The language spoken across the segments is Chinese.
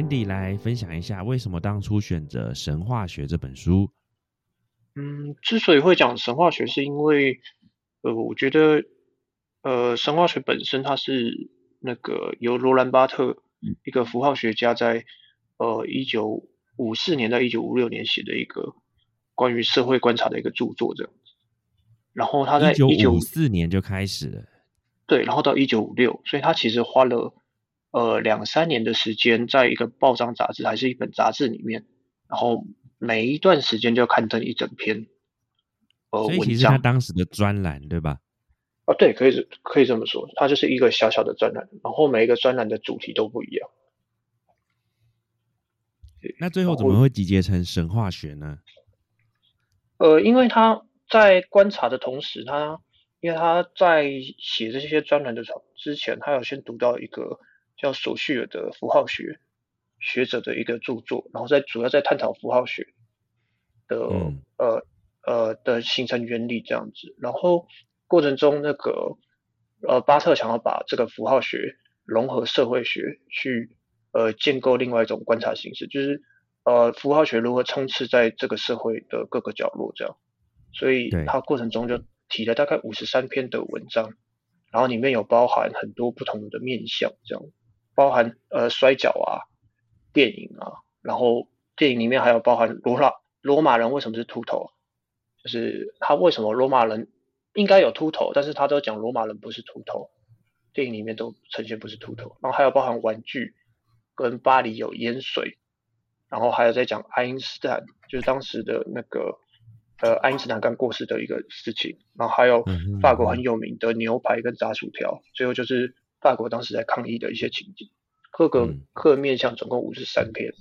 Andy 来分享一下，为什么当初选择《神话学》这本书？嗯，之所以会讲神话学，是因为呃，我觉得呃，神话学本身它是那个由罗兰巴特一个符号学家在呃一九五四年到一九五六年写的一个关于社会观察的一个著作这样子。然后他在一九五四年就开始了，对，然后到一九五六，所以他其实花了呃两三年的时间，在一个报章杂志还是一本杂志里面，然后每一段时间就刊登一整篇呃所以其实他当时的专栏对吧？啊，对，可以可以这么说，它就是一个小小的专栏，然后每一个专栏的主题都不一样。那最后怎么会集结成神话学呢？呃，因为他。在观察的同时，他因为他在写这些专栏的时候之前，他有先读到一个叫索绪尔的符号学学者的一个著作，然后在主要在探讨符号学的呃呃的形成原理这样子。然后过程中，那个呃巴特想要把这个符号学融合社会学，去呃建构另外一种观察形式，就是呃符号学如何充斥在这个社会的各个角落这样。所以他过程中就提了大概五十三篇的文章，然后里面有包含很多不同的面向，这样包含呃摔跤啊、电影啊，然后电影里面还有包含罗马罗马人为什么是秃头，就是他为什么罗马人应该有秃头，但是他都讲罗马人不是秃头，电影里面都呈现不是秃头，然后还有包含玩具跟巴黎有淹水，然后还有在讲爱因斯坦，就是当时的那个。呃，爱因斯坦刚过世的一个事情，然后还有法国很有名的牛排跟炸薯条，最后就是法国当时在抗议的一些情景。各个各面向总共五十三篇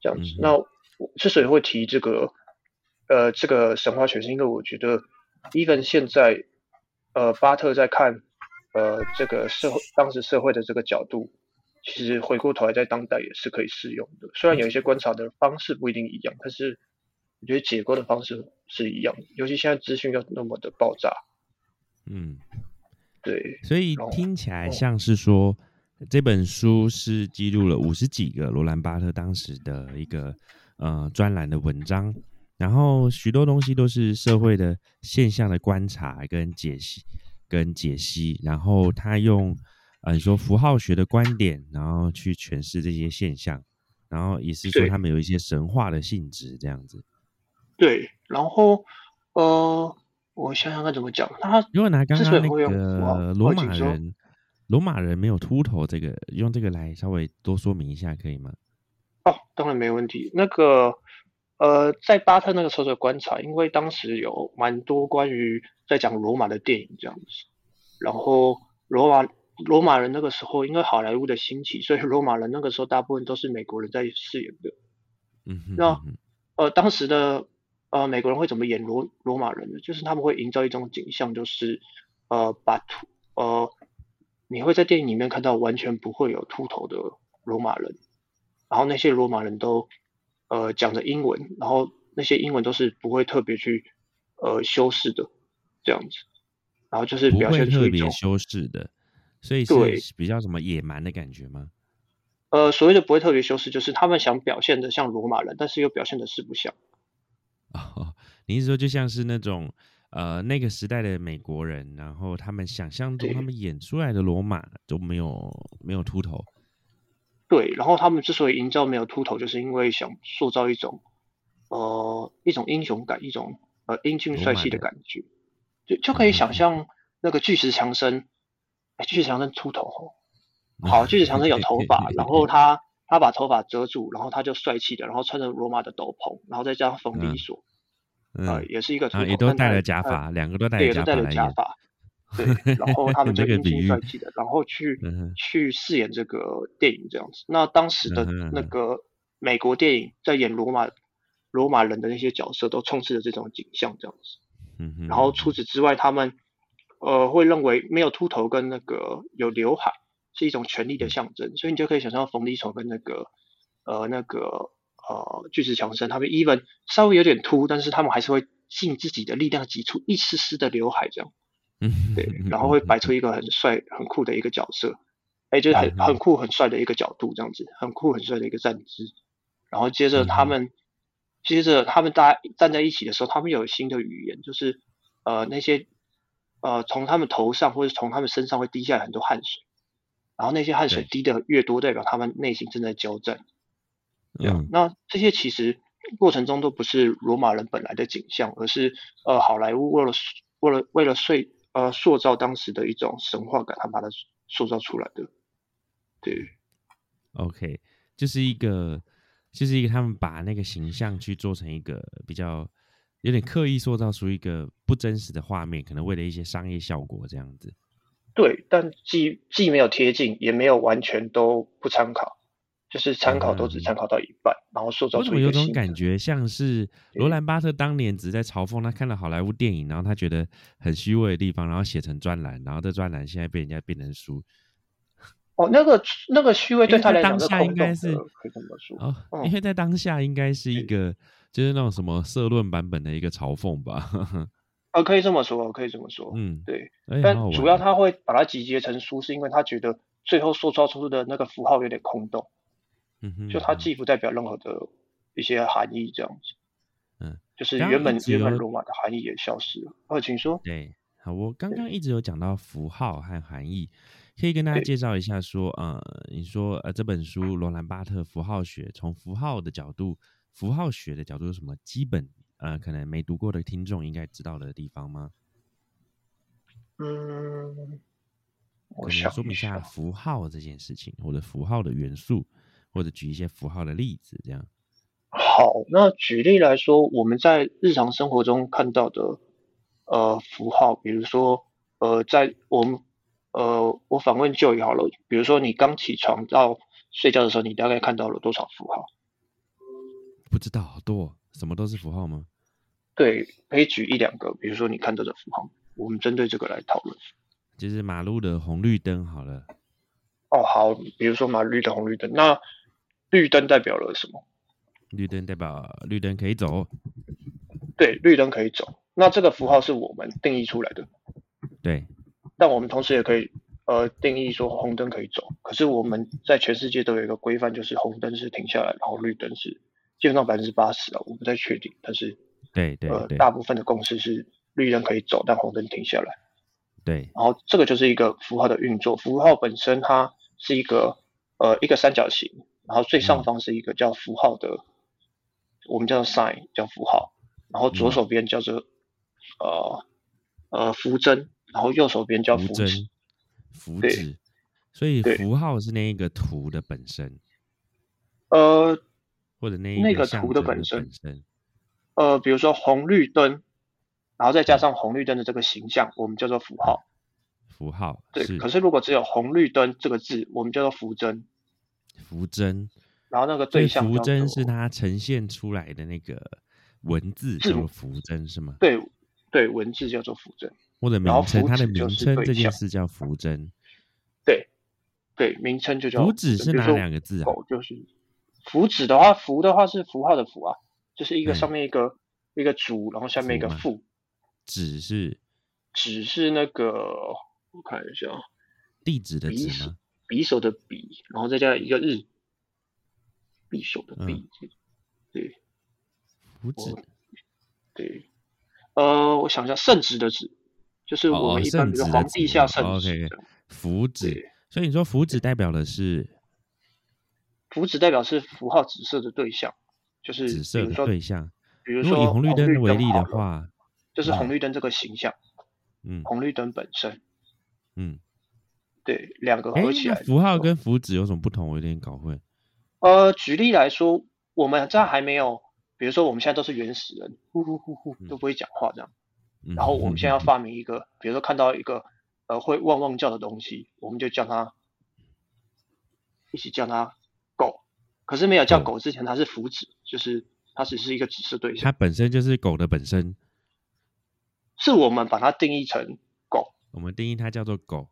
这样子。那我之所以会提这个呃这个神话学，是因为我觉得，even 现在呃巴特在看呃这个社会当时社会的这个角度，其实回过头来在当代也是可以适用的。虽然有一些观察的方式不一定一样，但是。我觉得解构的方式是一样，尤其现在资讯又那么的爆炸。嗯，对。所以听起来像是说，这本书是记录了五十几个罗兰巴特当时的一个呃专栏的文章，然后许多东西都是社会的现象的观察跟解析跟解析，然后他用呃你说符号学的观点，然后去诠释这些现象，然后也是说他们有一些神话的性质这样子。对，然后呃，我想想看怎么讲。他如果拿刚刚那个罗马人，罗马人没有秃头，这个用这个来稍微多说明一下，可以吗？哦，当然没问题。那个呃，在巴特那个时候的观察，因为当时有蛮多关于在讲罗马的电影这样子，然后罗马罗马人那个时候因为好莱坞的兴起，所以罗马人那个时候大部分都是美国人在饰演的。嗯哼，那呃当时的。呃，美国人会怎么演罗罗马人呢？就是他们会营造一种景象，就是呃，把秃呃，你会在电影里面看到完全不会有秃头的罗马人，然后那些罗马人都呃讲着英文，然后那些英文都是不会特别去呃修饰的这样子，然后就是表现出一种修饰的，所以是比较什么野蛮的感觉吗？呃，所谓的不会特别修饰，就是他们想表现的像罗马人，但是又表现的是不像。哦，你是说就像是那种呃那个时代的美国人，然后他们想象中他们演出来的罗马都没有没有秃头，对，然后他们之所以营造没有秃头，就是因为想塑造一种呃一种英雄感，一种呃英俊帅气的感觉，就就可以想象那个巨石强森，哎，巨石强森秃头，好，巨石强森有头发，然后他。他把头发遮住，然后他就帅气的，然后穿着罗马的斗篷，然后再加上封底锁，呃，也是一个也都戴了假发，两个都戴了假发，对，然后 他们就英俊帅气的，然后去去饰演这个电影这样子。那当时的那个美国电影在演罗马罗马人的那些角色，都充斥着这种景象这样子。嗯然后除此之外，他们呃会认为没有秃头跟那个有刘海。是一种权力的象征，所以你就可以想象冯迪丑跟那个呃那个呃巨石强森，他们 even 稍微有点秃，但是他们还是会尽自己的力量挤出一丝丝的刘海这样，嗯，对，然后会摆出一个很帅很酷的一个角色，哎，就是很很酷很帅的一个角度，这样子，很酷很帅的一个站姿。然后接着他们，接着他们大家站在一起的时候，他们有新的语言，就是呃那些呃从他们头上或者从他们身上会滴下来很多汗水，然后那些汗水滴的越多，代表他们内心正在交战。嗯，那这些其实过程中都不是罗马人本来的景象，而是呃好莱坞为了为了为了塑呃塑造当时的一种神话感，他把它塑造出来的。对 OK，就是一个，就是一个他们把那个形象去做成一个比较有点刻意塑造出一个不真实的画面，可能为了一些商业效果这样子。对，但既既没有贴近，也没有完全都不参考，就是参考都只参考到一半，然后塑造我怎么有种出一个新的感觉，像是罗兰巴特当年只是在嘲讽他看了好莱坞电影，然后他觉得很虚伪的地方，然后写成专栏，然后这专栏现在被人家变成书。哦，那个那个虚伪对他来讲是空洞的，下应该是可以这么说。哦，嗯因为在当下应该是一个就是那种什么社论版本的一个嘲讽吧。呃，可以这么说，可以这么说。嗯，对，哎但主要他会把它集结成书，是因为他觉得最后塑造出的那个符号有点空洞，嗯哼就它既不代表任何的一些含义，这样子。嗯，就是原本原本罗马的含义也消失了。呃，请说。对，好，我刚刚一直有讲到符号和含义，可以跟大家介绍一下说，呃，你说呃这本书罗兰巴特符号学，从符号的角度，符号学的角度有什么基本呃可能没读过的听众应该知道的地方吗？嗯，我想说明一下下。符号这件事情，或者符号的元素，或者举一些符号的例子，这样。好，那举例来说，我们在日常生活中看到的呃符号，比如说呃，在我们呃我访问就好了，比如说你刚起床到睡觉的时候，你大概看到了多少符号？不知道好多，什么都是符号吗？对，可以举一两个，比如说你看到的符号，我们针对这个来讨论。就是马路的红绿灯好了，哦，好，比如说马路的、红绿灯，那绿灯代表了什么？绿灯代表绿灯可以走，对，绿灯可以走，那这个符号是我们定义出来的。对，但我们同时也可以呃定义说红灯可以走，可是我们在全世界都有一个规范，就是红灯是停下来，然后绿灯是基本上百分之八十啊，我不太确定，但是对对对。呃大部分的共识是绿灯可以走，但红灯停下来，对，然后这个就是一个符号的运作，符号本身它是一个呃一个三角形，然后最上方是一个叫符号的，我们叫做 sign 叫符号，然后左手边叫做呃呃符针，然后右手边叫符针符纸。、符纸，所以对符号是那一个图的本身，呃或者那一那个图的本身。呃，比如说红绿灯，然后再加上红绿灯的这个形象，我们叫做符号。符号对，可是如果只有红绿灯这个字，我们叫做符针，符针，然后那个对象叫符针是它呈现出来的那个文字叫做符针是吗？对对文字叫做符针，或者名称，它的名纸就是称这件事叫符针。对对，名称就叫符纸是哪两个字啊？狗就是符纸的话，符的话是符号的符啊，就是一个嗯。上面一个一个主，然后下面一个符嘛复，纸是纸是那个我看一下啊，地址的笔是址吗？匕首的匕，然后再加一个日，匕首的匕，对福纸对，呃，我想一下，圣旨的旨，就是我们一般圣比如皇帝下哦圣旨符纸，所以你说福纸代表的是福纸代表是符号紫色的对象，就是紫色的比如说对象。比如说以红绿灯为例，的话，就是嗯红绿灯这个形象，嗯红绿灯本身，嗯，对，两个哎，合起来。符号跟符纸有什么不同？我有点搞混。呃，举例来说，我们在还没有，比如说我们现在都是原始人，呼呼呼呼嗯都不会讲话这样，嗯然后我们现在要发明一个，比如说看到一个呃会汪汪叫的东西，我们就叫它一起叫它狗，可是没有叫狗狗之前，它是符纸，就是它只是一个指示对象它，本身就是狗的本身，是我们把它定义成狗，我们定义它叫做狗。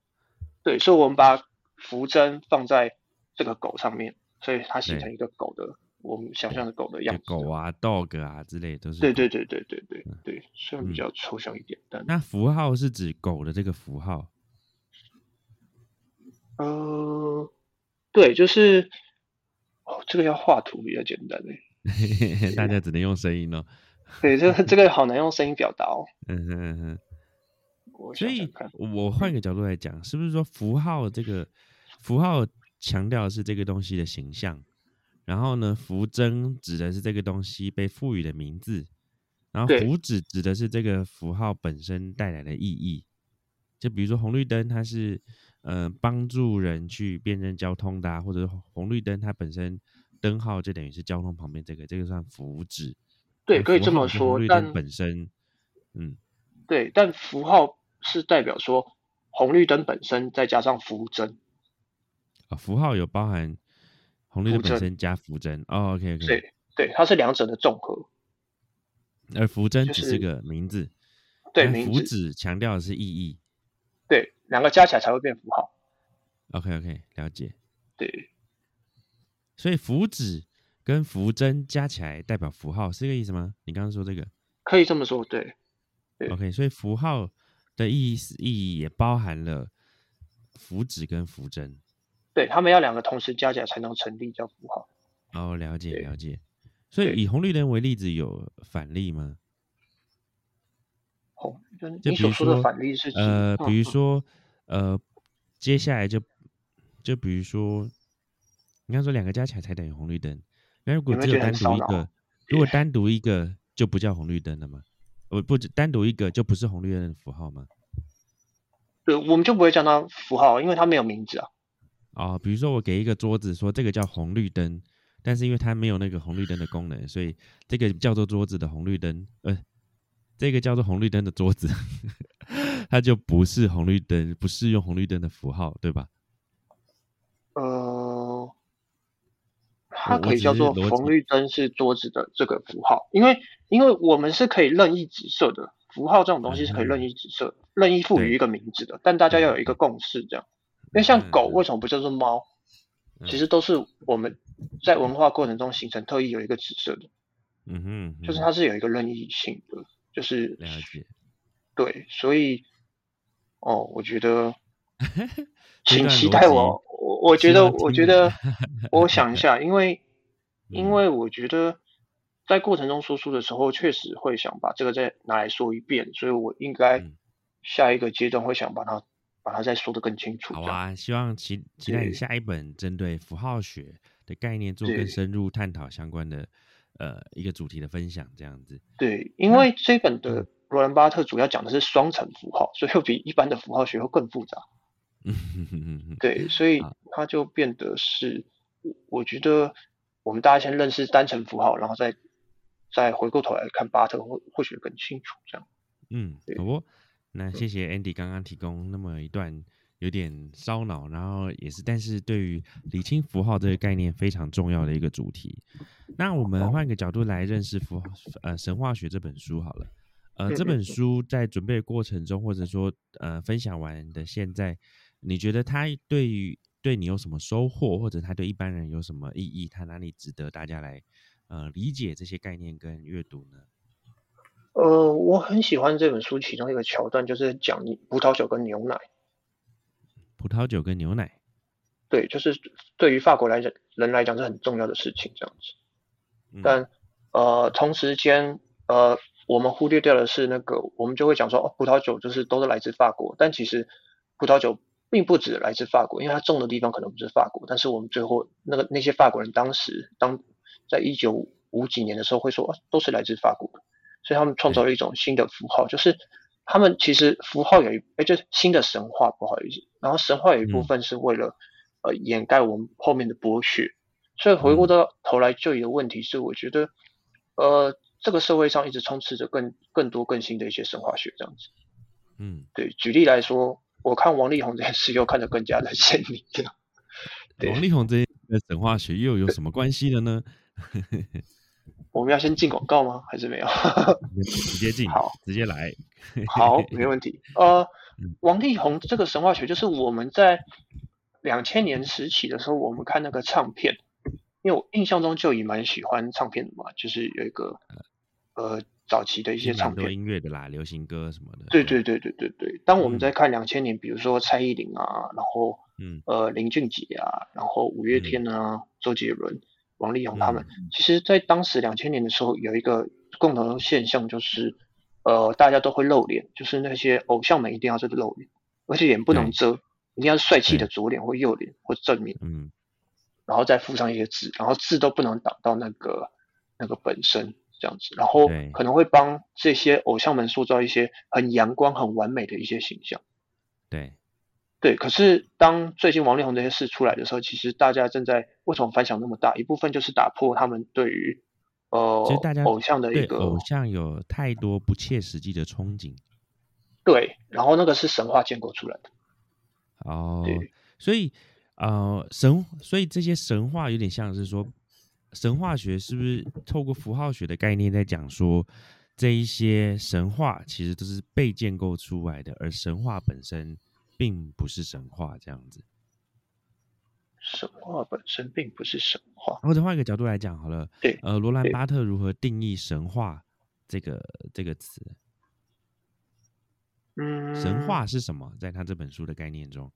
对，所以我们把符针放在这个狗上面，所以它形成一个狗的我们想象的狗的样子。狗啊、dog 啊之类都是。对对。对对对对嗯对，虽然比嗯较抽象一点，但那符号是指狗的这个符号，呃，对，就是哦，这个要画图比较简单诶。大家只能用声音哦。对，这个这个好难用声音表达哦。嗯哼嗯哼。所以我换个角度来讲，是不是说符号这个符号强调的是这个东西的形象，然后呢，符针指的是这个东西被赋予的名字，然后对符纸指的是这个符号本身带来的意义。就比如说红绿灯，它是呃帮助人去辨认交通的、啊，或者是红绿灯它本身灯号就等于是交通旁边这个，这个算符纸。对，可以这么说，绿灯但本身，嗯，对，但符号是代表说红绿灯本身再加上符针，啊，符号有包含红绿灯本身加符针。哦，OK OK。对对，它是两者的综合。而符针只是个名字，对名字纸强调的是意义。对，两个加起来才会变符号。OK OK，了解。对，所以符纸跟符针加起来代表符号，是这个意思吗？你刚刚说这个可以这么说。对，对？OK，所以符号的意思意义也包含了符纸跟符针。对，他们要两个同时加起来才能成立叫符号。哦，了解了解。所以以红绿灯为例子，有反例吗？红绿灯，你所说的反例是指呃，嗯比如说呃，接下来就就比如说，你刚说两个加起来才等于红绿灯，那如果只有单独一个，如果单独一个就不叫红绿灯了吗？呃，不，单独一个就不是红绿灯的符号吗？对，我们就不会叫它符号，因为它没有名字啊。哦，比如说我给一个桌子说这个叫红绿灯，但是因为它没有那个红绿灯的功能，所以这个叫做桌子的红绿灯，呃，这个叫做红绿灯的桌子，它就不是红绿灯，不是用红绿灯的符号，对吧？呃，它可以叫做红绿灯是桌子的这个符号，因为因为我们是可以任意指色的，符号这种东西是可以任意指色、任意赋予一个名字的，但大家要有一个共识，这样。因为像狗嗯为什么不叫做猫？嗯。其实都是我们在文化过程中形成特意有一个指色的，嗯哼，嗯就是它是有一个任意性的，就是了解。对，所以哦，我觉得，这 请期待我。我我觉得，我觉得，我想一下，因为 因嗯为我觉得在过程中说书的时候，确实会想把这个再拿来说一遍，所以我应该嗯下一个阶段会想把它把它再说的更清楚。好啊，希望期期待你下一本针对符号学的概念做更深入探讨相关的呃一个主题的分享，这样子。对，因为这本的罗兰巴特主要讲的是双层符号，所以会比一般的符号学会更复杂。对，所以它就变得是，我我觉得我们大家先认识单层符号，然后再再回过头来看巴特，或或许更清楚这样。嗯，好不？那谢谢 Andy 刚刚提供那么一段有点烧脑，然后也是，但是对于理清符号这个概念非常重要的一个主题。那我们换个角度来认识符号，呃，神话学这本书好了。呃，这本书在准备的过程中，或者说呃分享完的现在，你觉得他对于对你有什么收获，或者他对一般人有什么意义？他哪里值得大家来呃理解这些概念跟阅读呢？呃，我很喜欢这本书其中一个桥段，就是讲葡萄酒跟牛奶。葡萄酒跟牛奶，对，就是对于法国来讲人来讲是很重要的事情这样子。嗯但呃，同时间呃，我们忽略掉的是那个，我们就会讲说，哦，葡萄酒就是都是来自法国，但其实葡萄酒并不止来自法国，因为他种的地方可能不是法国，但是我们最后那个那些法国人当时当在一九五几年的时候会说，哦都是来自法国的，所以他们创造了一种新的符号，就是他们其实符号有一，哎，就是新的神话，不好意思，然后神话有一部嗯。分是为了、呃掩盖我们后面的剥削，所以回过到头来，就有一个问题是，我觉得，呃，这个社会上一直充斥着更更多更新的一些神话学这样子。嗯，对，举例来说，我看王力宏这件事又看得更加的鲜明了。对王力宏这个神话学又有什么关系的呢？我们要先进广告吗？还是没有？直接进，好，直接来。好，没问题。呃嗯，王力宏这个神话学，就是我们在两千年时期的时候，我们看那个唱片，因为我印象中就已蛮喜欢唱片的嘛，就是有一个呃早期的一些唱片。音乐的啦，流行歌什么的。对对对对对对。当我们嗯在看两千年，比如说蔡依林啊，然后嗯呃林俊杰啊，然后五月天啊，周杰伦、王力宏他们，嗯其实在当时两千年的时候有一个共同的现象，就是呃大家都会露脸，就是那些偶像们一定要是露脸，而且脸不能遮，一定要是帅气的左脸或右脸或正面，嗯然后再附上一些字，然后字都不能挡到那个那个本身这样子，然后可能会帮这些偶像们塑造一些很阳光、很完美的一些形象。对，对，可是当最近王力宏这些事出来的时候，其实大家正在为什么反响那么大？一部分就是打破他们对于呃其实大家偶像的一个偶像有太多不切实际的憧憬对，然后那个是神话建构出来的。哦对，所以呃神，所以这些神话有点像是说神话学是不是透过符号学的概念在讲说这一些神话其实都是被建构出来的，而神话本身并不是神话这样子。神话本身并不是神话，或者换一个角度来讲好了，对呃，罗兰巴特如何定义神话这个这个词？嗯，神话是什么？在他这本书的概念中，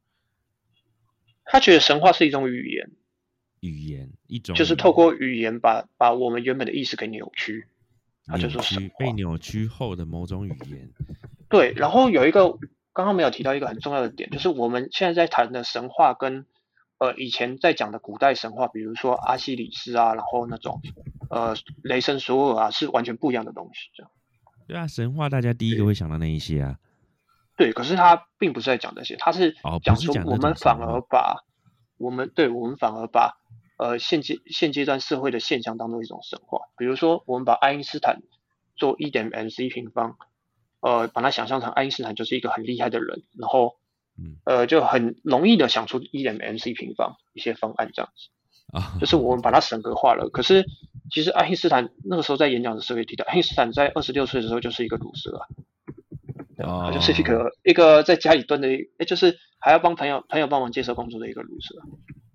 他觉得神话是一种语言，语言一种就是透过语言把把我们原本的意识给扭曲，它就扭是被扭曲后的某种语言。对，然后有一个刚刚没有提到一个很重要的点，就是我们现在在谈的神话跟呃以前在讲的古代神话，比如说阿西里斯啊，然后那种呃雷神索尔啊，是完全不一样的东西。这样对啊，神话大家第一个会想到那一些啊。对，可是他并不是在讲这些，他是讲说我们反而把我们对我们反而把呃现阶现阶段社会的现象当做一种神话，比如说我们把爱因斯坦做一点 mc 平方，呃，把它想象成爱因斯坦就是一个很厉害的人，然后嗯呃就很容易的想出一点 mc 平方一些方案这样子，啊，就是我们把它神格化了。可是其实爱因斯坦那个时候在演讲的时候也提到，爱因斯坦在二十六岁的时候就是一个乳蛇啊。就是一个一个在家里蹲的一，诶就是还要帮朋友朋友帮忙介绍工作的一个路蛇。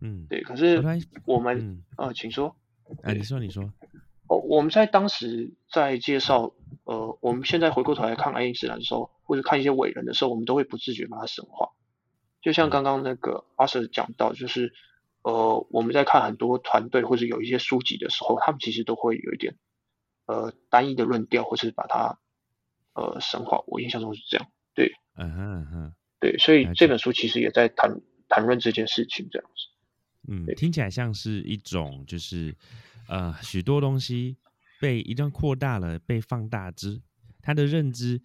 嗯，对，可我是我们、嗯呃，请说。哎，你说你说，哦，我们在当时在介绍呃，我们现在回过头来看爱因斯坦的时候，或者看一些伟人的时候，我们都会不自觉把它神化。就像刚刚那个阿 Sir 讲到，就是呃，我们在看很多团队或者有一些书籍的时候，他们其实都会有一点呃单一的论调，或是把它呃神化。我印象中是这样。对嗯哼嗯哼，对，所以这本书其实也在谈谈论这件事情，这样子。嗯，听起来像是一种就是呃许多东西被一段扩大了，被放大之，他的认知，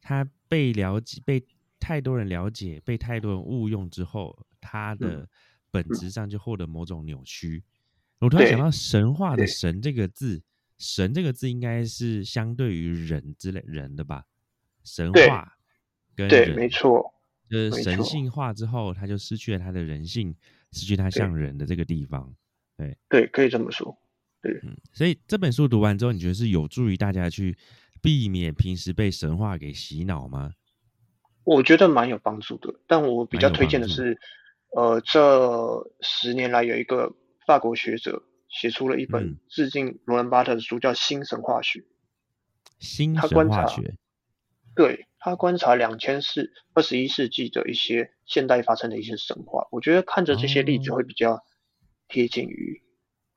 他被了解，被太多人了解，被太多人误用之后，他的本质上就获得某种扭曲。我突然想到神话的“神”这个字，“神”这个字应该是相对于人之类人的吧？神话跟没错，就是神性化之后，他就失去了他的人性，失去他像人的这个地方。对对，可以这么说。对嗯，所以这本书读完之后，你觉得是有助于大家去避免平时被神话给洗脑吗？我觉得蛮有帮助的，但我比较推荐的是，呃，这十年来有一个法国学者写出了一嗯本致敬罗兰巴特的书，叫《新神话学》。新神他观察话学，对他观察两千世二十一世纪的一些现代发生的一些神话，我觉得看着这些例子哦会比较贴近于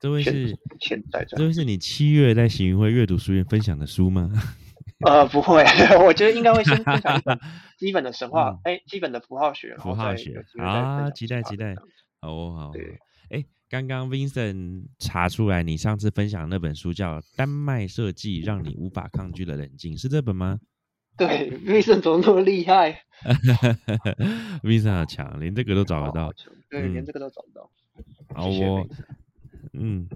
现这位是现在这样。这位是你七月在行云会阅读书院分享的书吗？呃，不会，我觉得应该会先分享 基本的神话嗯，哎、基本的符号学，符号学啊，期待期待哦，好哦。对哎，刚刚 Vincent 查出来，你上次分享的那本书叫《丹麦设计让你无法抗拒的冷静》，是这本吗 对，威盛怎么那么厉害？？Vincent 好强，连这个都找得到对，嗯连这个都找不到。好谢谢哦 Vincent，嗯，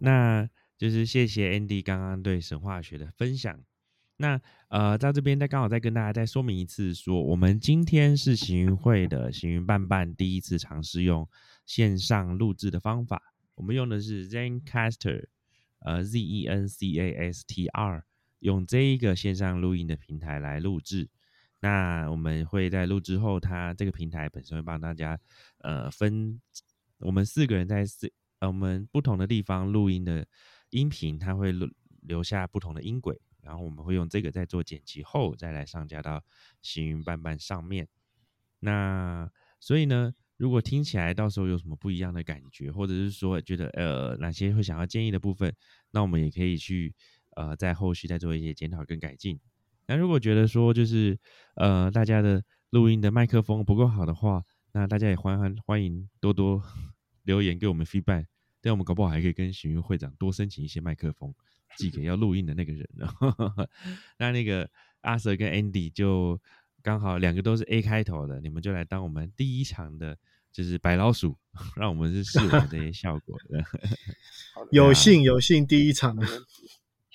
那就是谢谢 Andy 刚刚对神话学的分享。那呃，在这边再刚好再跟大家再说明一次说我们今天是行云会的行云伴伴第一次尝试用线上录制的方法，我们用的是 ZenCaster，呃，Z E N C A S T R，用这一个线上录音的平台来录制。那我们会在录制后，它这个平台本身会帮大家呃分我们四个人在四呃我们不同的地方录音的音频，它会留留下不同的音轨，然后我们会用这个在做剪辑后再来上架到行云伴伴上面。那所以呢，如果听起来到时候有什么不一样的感觉，或者是说觉得呃哪些会想要建议的部分，那我们也可以去呃在后续再做一些检讨跟改进。那如果觉得说就是呃大家的录音的麦克风不够好的话，那大家也欢欢欢迎多多 留言给我们 feedback，但我们搞不好还可以跟许云会长多申请一些麦克风，寄给要录音的那个人。那那个阿 Sir 跟 Andy 就。刚好两个都是 A 开头的，你们就来当我们第一场的，就是白老鼠，让我们是试玩这些效果的。有幸有幸第一场，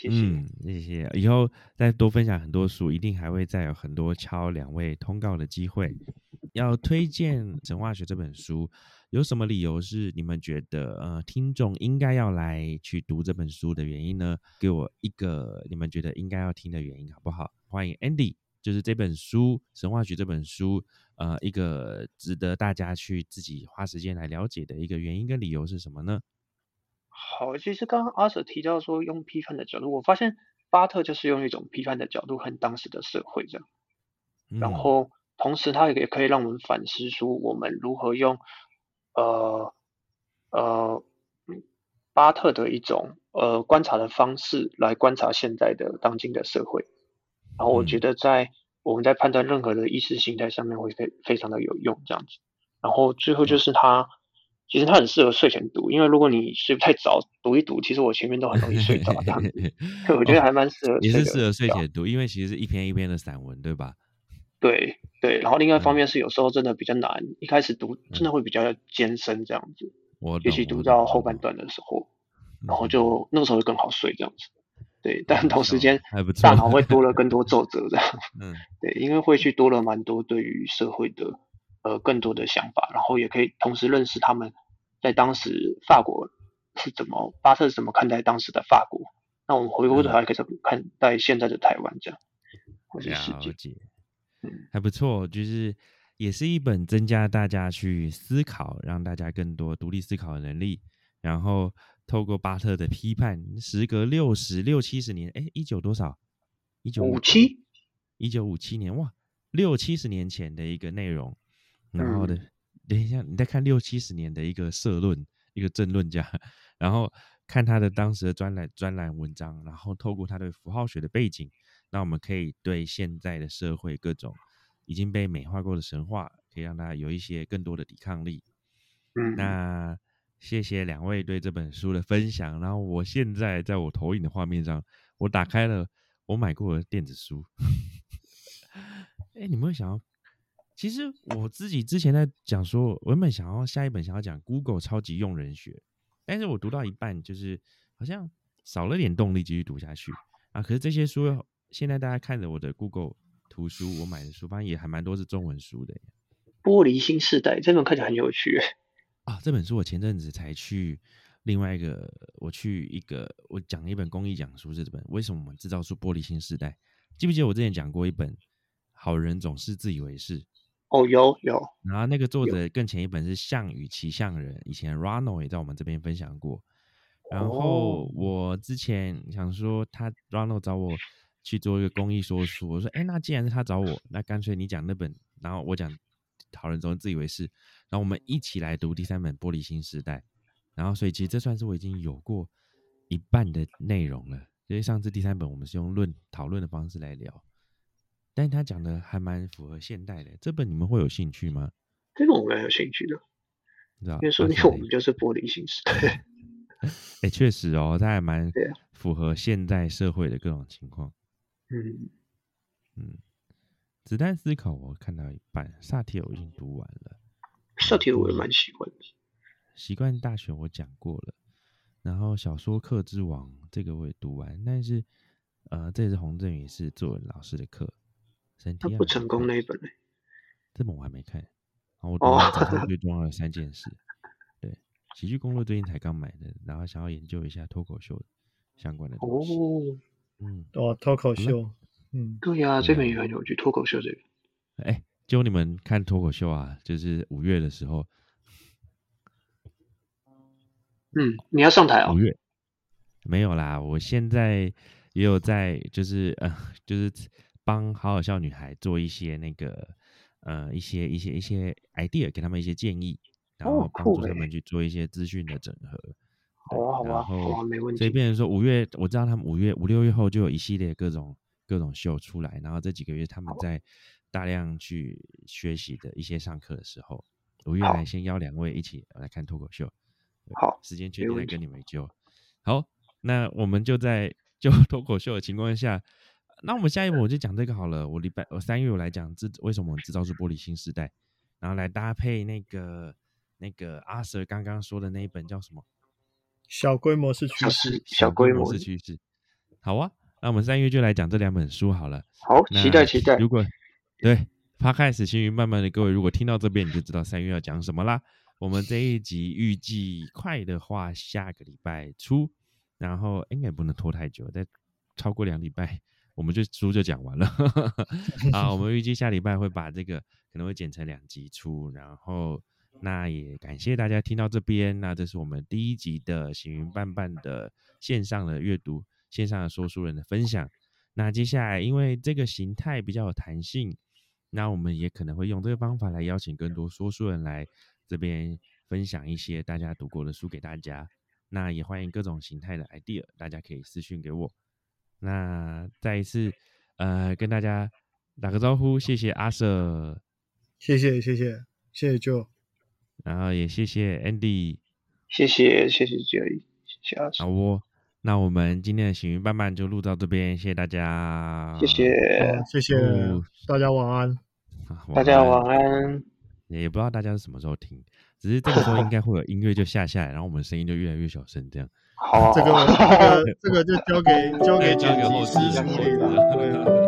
谢谢，谢谢。以后再多分享很多书，一定还会再有很多敲两位通告的机会。要推荐《神话学》这本书，有什么理由是你们觉得呃听众应该要来去读这本书的原因呢？给我一个你们觉得应该要听的原因，好不好？欢迎 Andy。就是这本书《神话学》这本书，呃，一个值得大家去自己花时间来了解的一个原因跟理由是什么呢？好，其实刚刚阿 Sir 提到说用批判的角度，我发现巴特就是用一种批判的角度看当时的社会这样，然后同时他也可以让我们反思出我们如何用呃呃巴特的一种呃观察的方式来观察现在的当今的社会。然后我觉得在我们在判断任何的意识形态上面会非非常的有用这样子。然后最后就是它，其实它很适合睡前读，因为如果你睡不太早，读一读，其实我前面都很容易睡着这样子。我觉得还蛮适合，也是适合睡前读，因为其实是一篇一篇的散文，对吧？对对。然后另外一方面是有时候真的比较难，一开始读真的会比较艰深这样子。我尤其读到后半段的时候，然后就那个时候会更好睡这样子。对，但同时间大脑会多了更多皱褶这样。嗯，对，因为会去多了蛮多对于社会的呃更多的想法，然后也可以同时认识他们在当时法国是怎么巴特是怎么看待当时的法国。那我们回过头来可以怎么看待现在的台湾这样，或者世界？嗯，还不错，就是也是一本增加大家去思考，让大家更多独立思考的能力，然后。透过巴特的批判，时隔六十六七十年，哎，一九多少？一九五七，一九五七年，哇，六七十年前的一个内容。然后呢，等一下，你再看六七十年的一个社论，一个政论家，然后看他的当时的专栏专栏文章，然后透过他的符号学的背景，那我们可以对现在的社会各种已经被美化过的神话，可以让他有一些更多的抵抗力。嗯，那。谢谢两位对这本书的分享。然后我现在在我投影的画面上，我打开了我买过的电子书。哎，你们会想要？其实我自己之前在讲说，我原本想要下一本想要讲 Google 超级用人学，但是我读到一半，就是好像少了点动力继续读下去啊。可是这些书现在大家看着我的 Google 图书，我买的书，发现也还蛮多是中文书的。玻璃新时代这本看起来很有趣。啊，这本书我前阵子才去另外一个，我去一个，我讲一本公益讲书是这本《为什么我们制造出玻璃新时代》，记不记得我之前讲过一本《好人总是自以为是》？哦，有有。然后那个作者更前一本是《项羽骑象人》，以前 Ronald 也在我们这边分享过。然后我之前想说，他 Ronald 找我去做一个公益说书，我说，哎，那既然是他找我，那干脆你讲那本，然后我讲。讨论中自以为是，然后我们一起来读第三本《玻璃心时代》，然后所以其实这算是我已经有过一半的内容了。因为上次第三本我们是用论讨论的方式来聊，但是他讲的还蛮符合现代的。这本你们会有兴趣吗？这个我蛮有兴趣的，知道？因为说明我们就是玻璃心时代。哎，确实哦，他还蛮符合现代社会的各种情况。嗯嗯。子弹思考，我看到一半。萨提尔我已经读完了。萨提尔我也蛮喜欢的。习惯大学我讲过了，然后小说《课之王》这个我也读完，但是呃，这是洪振宇是作文老师的课。他不成功那一本呢？这本我还没看。我读完早上 最重要的三件事。对，喜剧公路最近才刚买的，然后想要研究一下脱口秀相关的东西。哦，嗯，哦，脱口秀。嗯，对呀，这本也很有趣，脱口秀这个。哎，就你们看脱口秀啊，就是五月的时候。嗯，你要上台哦。五月没有啦，我现在也有在，就是呃，就是帮好好笑女孩做一些那个呃一些一些一些 idea，给他们一些建议，然后帮助他们去做一些资讯的整合。好啊，好啊，好啊，没问题。所以变成说五月，我知道他们五月五六月后就有一系列各种各种秀出来，然后这几个月他们在大量去学习的一些上课的时候，五月来先邀两位一起来看脱口秀。好，时间确定再跟你们就。好，那我们就在 就脱口秀的情况下，那我们下一步我就讲这个好了。我礼拜我三月我来讲制为什么我们制造出玻璃新时代，然后来搭配那个那个阿 Sir 刚刚说的那一本叫什么？小规模是趋势，小规模是趋势。好啊，那我们三月就来讲这两本书好了。好，期待期待。如果对，他开始行云慢慢的各位，如果听到这边，你就知道三月要讲什么啦。我们这一集预计快的话，下个礼拜出，然后应该不能拖太久，再超过两礼拜，我们就书就讲完了。啊，我们预计下礼拜会把这个可能会剪成两集出，然后。那也感谢大家听到这边，那这是我们第一集的行云伴伴的线上的阅读，线上的说书人的分享。那接下来因为这个形态比较有弹性，那我们也可能会用这个方法来邀请更多说书人来这边分享一些大家读过的书给大家。那也欢迎各种形态的 idea，大家可以私讯给我。那再一次呃跟大家打个招呼，谢谢阿 Sir，谢谢谢谢谢谢 Joe。然后也谢谢 Andy，谢谢谢谢 Jerry，谢谢阿好哦，那我们今天的行云伴伴就录到这边，谢谢大家，谢谢谢谢 大家晚安，大家晚安。也不知道大家是什么时候听，只是这个时候应该会有音乐就下下来，然后我们声音就越来越小声，这样。好，这个这个这个就交给交给交给后期处理了。